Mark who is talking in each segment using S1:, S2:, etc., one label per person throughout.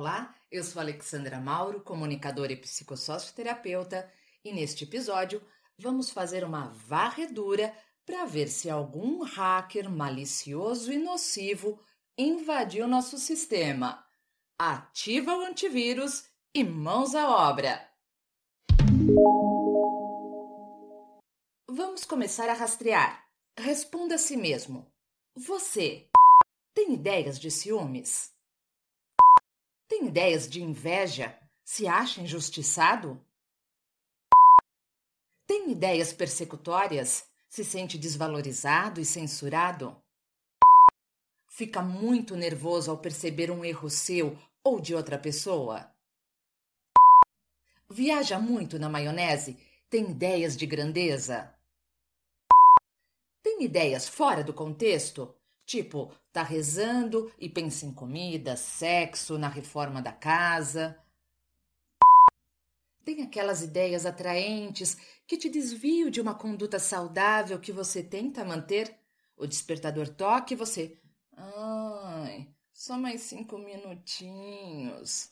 S1: Olá, eu sou Alexandra Mauro, comunicadora e psicossocioterapeuta, e neste episódio vamos fazer uma varredura para ver se algum hacker malicioso e nocivo invadiu nosso sistema. Ativa o antivírus e mãos à obra! Vamos começar a rastrear. Responda a si mesmo. Você tem ideias de ciúmes? Tem ideias de inveja? Se acha injustiçado? Tem ideias persecutórias? Se sente desvalorizado e censurado? Fica muito nervoso ao perceber um erro seu ou de outra pessoa? Viaja muito na maionese? Tem ideias de grandeza? Tem ideias fora do contexto? Tipo, tá rezando e pensa em comida, sexo, na reforma da casa. Tem aquelas ideias atraentes que te desviam de uma conduta saudável que você tenta manter? O despertador toca e você. Ai, só mais cinco minutinhos.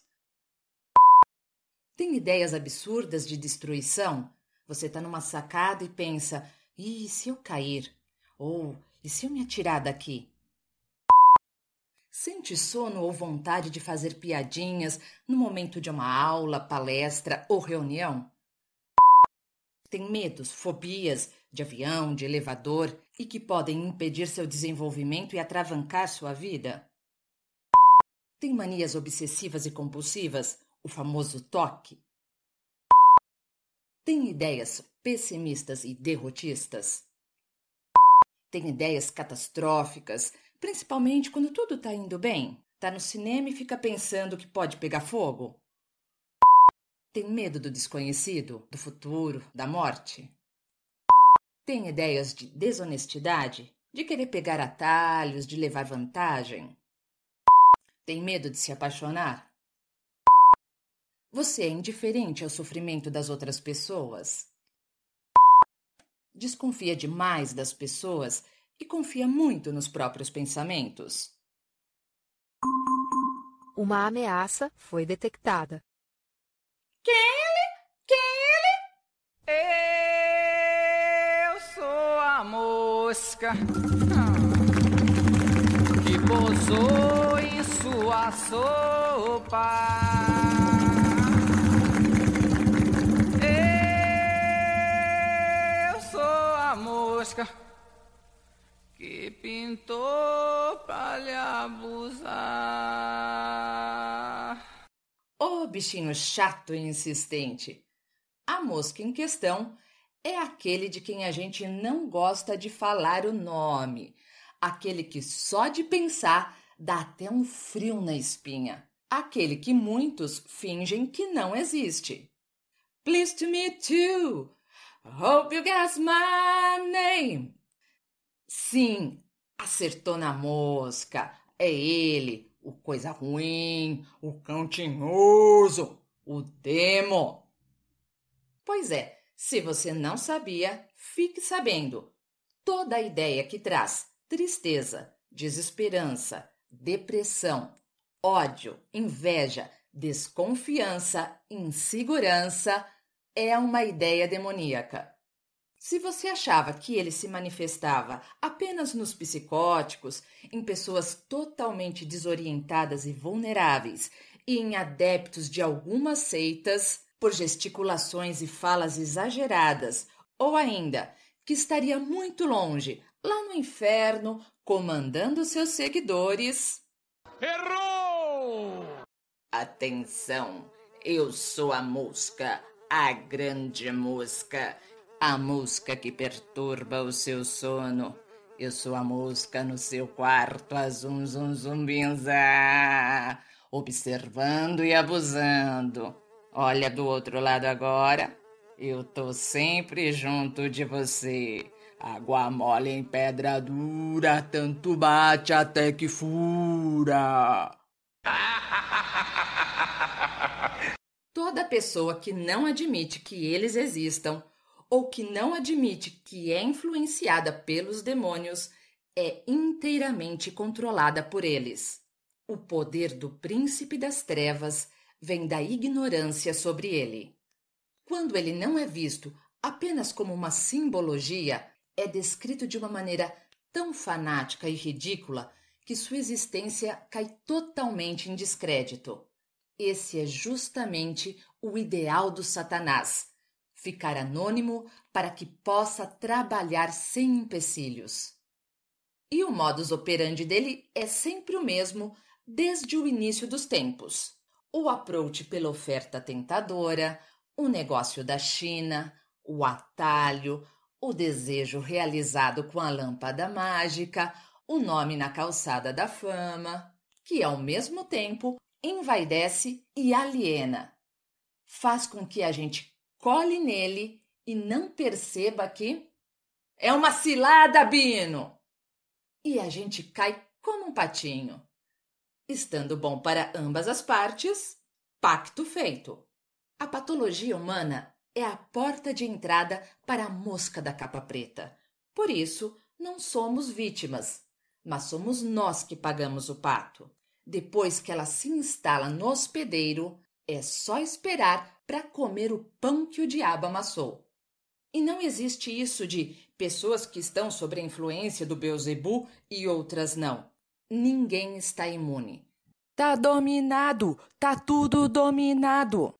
S1: Tem ideias absurdas de destruição? Você tá numa sacada e pensa: e se eu cair? Ou e se eu me atirar daqui? Sente sono ou vontade de fazer piadinhas no momento de uma aula, palestra ou reunião? Tem medos, fobias de avião, de elevador e que podem impedir seu desenvolvimento e atravancar sua vida? Tem manias obsessivas e compulsivas, o famoso toque? Tem ideias pessimistas e derrotistas? Tem ideias catastróficas, principalmente quando tudo está indo bem? Tá no cinema e fica pensando que pode pegar fogo? Tem medo do desconhecido, do futuro, da morte? Tem ideias de desonestidade, de querer pegar atalhos, de levar vantagem? Tem medo de se apaixonar? Você é indiferente ao sofrimento das outras pessoas? Desconfia demais das pessoas e confia muito nos próprios pensamentos.
S2: Uma ameaça foi detectada.
S3: Quem é ele? Quem é
S4: ele? Eu sou a mosca que pousou em sua sopa. Pintou pra lhe abusar.
S1: Ô oh, bichinho chato e insistente! A mosca em questão é aquele de quem a gente não gosta de falar o nome, aquele que só de pensar dá até um frio na espinha, aquele que muitos fingem que não existe. Pleased to meet you! Hope you guess my name. Sim, acertou na mosca. É ele, o coisa ruim, o cão tinhoso, o demo. Pois é, se você não sabia, fique sabendo. Toda a ideia que traz tristeza, desesperança, depressão, ódio, inveja, desconfiança, insegurança, é uma ideia demoníaca. Se você achava que ele se manifestava apenas nos psicóticos, em pessoas totalmente desorientadas e vulneráveis, e em adeptos de algumas seitas, por gesticulações e falas exageradas, ou ainda que estaria muito longe, lá no inferno, comandando seus seguidores.
S4: Errou!
S1: Atenção, eu sou a mosca a grande mosca, a mosca que perturba o seu sono. Eu sou a mosca no seu quarto, a zum zum zumbinza, observando e abusando. Olha do outro lado agora. Eu tô sempre junto de você. Água mole em pedra dura, tanto bate até que fura. Toda pessoa que não admite que eles existam ou que não admite que é influenciada pelos demônios é inteiramente controlada por eles. O poder do príncipe das trevas vem da ignorância sobre ele. Quando ele não é visto apenas como uma simbologia, é descrito de uma maneira tão fanática e ridícula que sua existência cai totalmente em descrédito. Esse é justamente o ideal do Satanás: ficar anônimo para que possa trabalhar sem empecilhos. E o modus operandi dele é sempre o mesmo desde o início dos tempos. O approach pela oferta tentadora, o negócio da China, o atalho, o desejo realizado com a lâmpada mágica, o nome na calçada da fama, que ao mesmo tempo envaidece e aliena. Faz com que a gente cole nele e não perceba que é uma cilada, Bino! E a gente cai como um patinho. Estando bom para ambas as partes, pacto feito. A patologia humana é a porta de entrada para a mosca da capa preta. Por isso, não somos vítimas, mas somos nós que pagamos o pato. Depois que ela se instala no hospedeiro, é só esperar para comer o pão que o diabo amassou. E não existe isso de pessoas que estão sob a influência do Beuzebu e outras não. Ninguém está imune. Tá dominado, tá tudo dominado.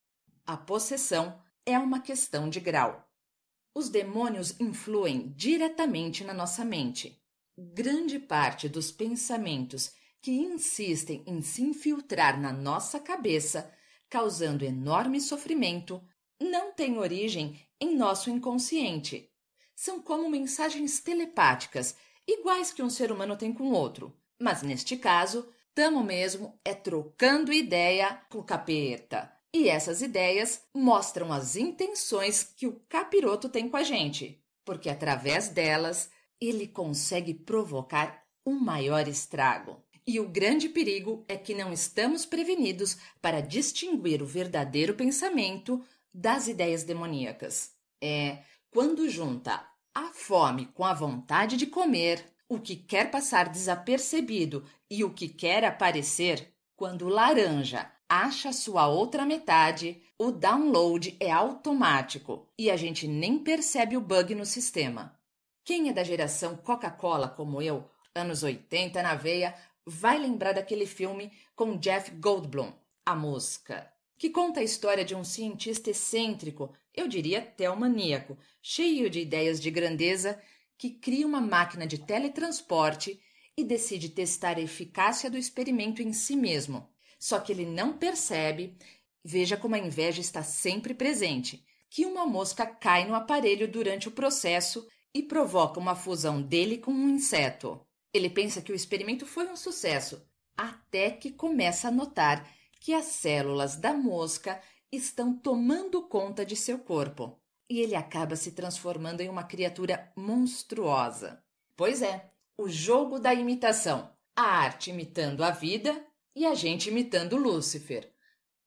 S1: A possessão é uma questão de grau. Os demônios influem diretamente na nossa mente. Grande parte dos pensamentos que insistem em se infiltrar na nossa cabeça, causando enorme sofrimento, não têm origem em nosso inconsciente. São como mensagens telepáticas, iguais que um ser humano tem com outro, mas neste caso, tamo mesmo é trocando ideia com o capeta. E essas ideias mostram as intenções que o capiroto tem com a gente, porque através delas ele consegue provocar um maior estrago. E o grande perigo é que não estamos prevenidos para distinguir o verdadeiro pensamento das ideias demoníacas. É quando junta a fome com a vontade de comer, o que quer passar desapercebido e o que quer aparecer, quando o laranja acha sua outra metade, o download é automático e a gente nem percebe o bug no sistema. Quem é da geração Coca-Cola como eu, anos 80 na veia, vai lembrar daquele filme com Jeff Goldblum, A Mosca, que conta a história de um cientista excêntrico, eu diria telmaníaco, cheio de ideias de grandeza, que cria uma máquina de teletransporte e decide testar a eficácia do experimento em si mesmo. Só que ele não percebe, veja como a inveja está sempre presente, que uma mosca cai no aparelho durante o processo e provoca uma fusão dele com um inseto. Ele pensa que o experimento foi um sucesso, até que começa a notar que as células da mosca estão tomando conta de seu corpo e ele acaba se transformando em uma criatura monstruosa. Pois é, o jogo da imitação, a arte imitando a vida e a gente imitando Lúcifer.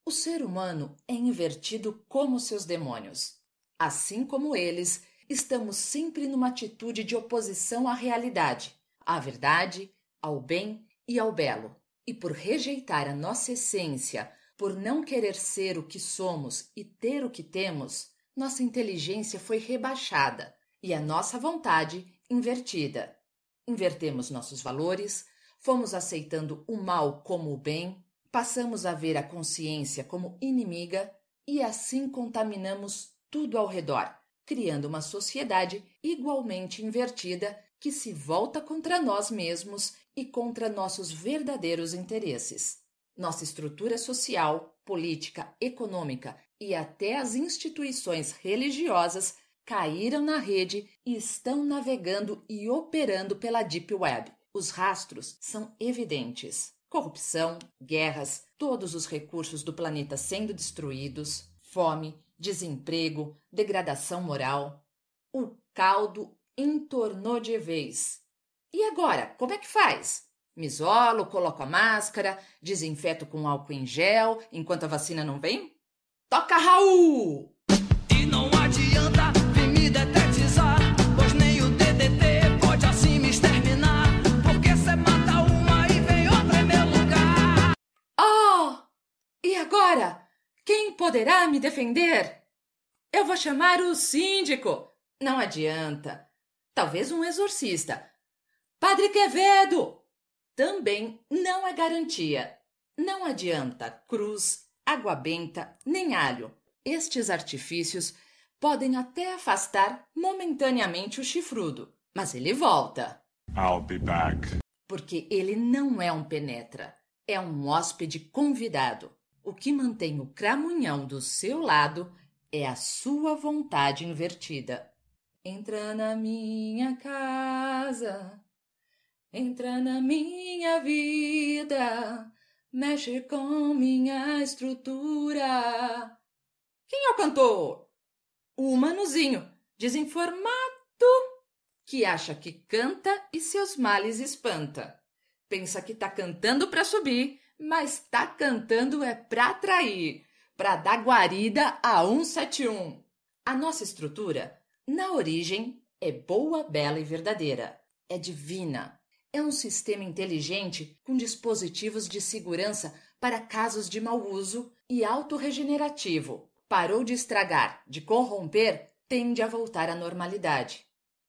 S1: O ser humano é invertido como seus demônios. Assim como eles, estamos sempre numa atitude de oposição à realidade, à verdade, ao bem e ao belo. E por rejeitar a nossa essência, por não querer ser o que somos e ter o que temos, nossa inteligência foi rebaixada e a nossa vontade invertida. Invertemos nossos valores, fomos aceitando o mal como o bem, passamos a ver a consciência como inimiga e assim contaminamos tudo ao redor, criando uma sociedade igualmente invertida que se volta contra nós mesmos e contra nossos verdadeiros interesses. Nossa estrutura social, política, econômica e até as instituições religiosas caíram na rede e estão navegando e operando pela Deep Web. Os rastros são evidentes: corrupção, guerras, todos os recursos do planeta sendo destruídos, fome, desemprego, degradação moral. O caldo entornou de vez. E agora, como é que faz? Me isolo, coloco a máscara, desinfeto com álcool em gel enquanto a vacina não vem? Toca Raul!
S4: E não adianta vir me detetizar, pois nem o DDT pode assim me exterminar. Porque cê mata uma e vem outra em meu lugar.
S1: agora? Quem poderá me defender? Eu vou chamar o síndico. Não adianta. Talvez um exorcista. Padre Quevedo! Também não é garantia. Não adianta cruz, água benta, nem alho. Estes artifícios podem até afastar momentaneamente o chifrudo, mas ele volta.
S5: I'll be back.
S1: Porque ele não é um penetra, é um hóspede convidado. O que mantém o cramunhão do seu lado é a sua vontade invertida. Entra na minha casa, entra na minha vida, mexe com minha estrutura. Quem é o cantor? O manuzinho, desinformado, que acha que canta e seus males espanta. Pensa que tá cantando para subir, mas tá cantando é pra atrair, pra dar guarida a 171. A nossa estrutura na origem, é boa, bela e verdadeira. É divina. É um sistema inteligente com dispositivos de segurança para casos de mau uso e autorregenerativo. Parou de estragar, de corromper, tende a voltar à normalidade.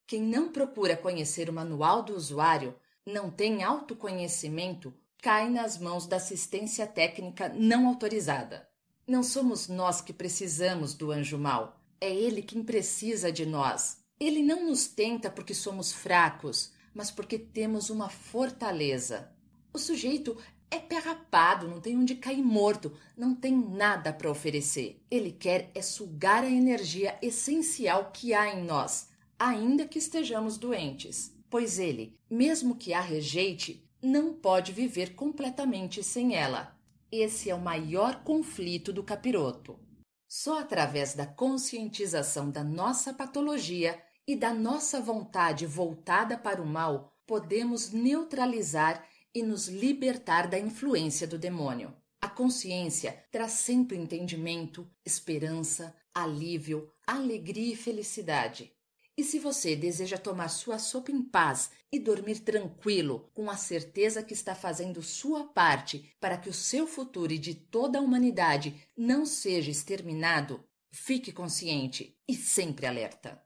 S1: Quem não procura conhecer o manual do usuário, não tem autoconhecimento, cai nas mãos da assistência técnica não autorizada. Não somos nós que precisamos do anjo mau é Ele quem precisa de nós. Ele não nos tenta porque somos fracos, mas porque temos uma fortaleza. O sujeito é pé rapado, não tem onde cair morto, não tem nada para oferecer. Ele quer é sugar a energia essencial que há em nós, ainda que estejamos doentes. Pois ele, mesmo que a rejeite, não pode viver completamente sem ela. Esse é o maior conflito do capiroto. Só através da conscientização da nossa patologia e da nossa vontade voltada para o mal podemos neutralizar e nos libertar da influência do demônio. A consciência traz sempre entendimento, esperança, alívio, alegria e felicidade. E se você deseja tomar sua sopa em paz e dormir tranquilo, com a certeza que está fazendo sua parte para que o seu futuro e de toda a humanidade não seja exterminado, fique consciente e sempre alerta.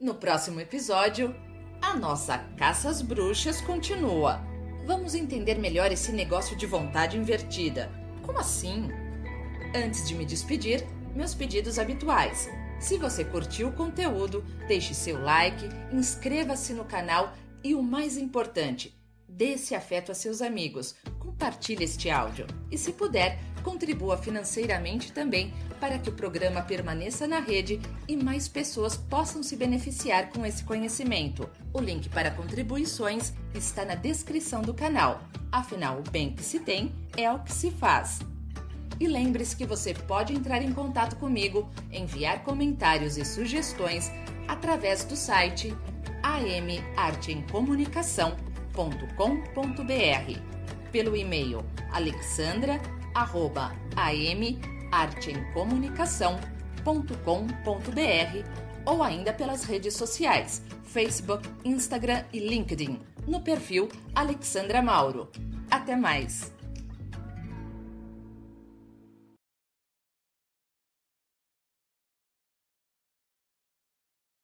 S1: No próximo episódio, a nossa caça às bruxas continua. Vamos entender melhor esse negócio de vontade invertida. Como assim? Antes de me despedir, meus pedidos habituais. Se você curtiu o conteúdo, deixe seu like, inscreva-se no canal e o mais importante, dê esse afeto a seus amigos, compartilhe este áudio e, se puder, contribua financeiramente também para que o programa permaneça na rede e mais pessoas possam se beneficiar com esse conhecimento. O link para contribuições está na descrição do canal. Afinal, o bem que se tem é o que se faz. E lembre-se que você pode entrar em contato comigo, enviar comentários e sugestões através do site amarteemcomunicação.com.br, pelo e-mail alexandra@amarteemcomunicação.com.br ou ainda pelas redes sociais, Facebook, Instagram e LinkedIn, no perfil Alexandra Mauro. Até mais!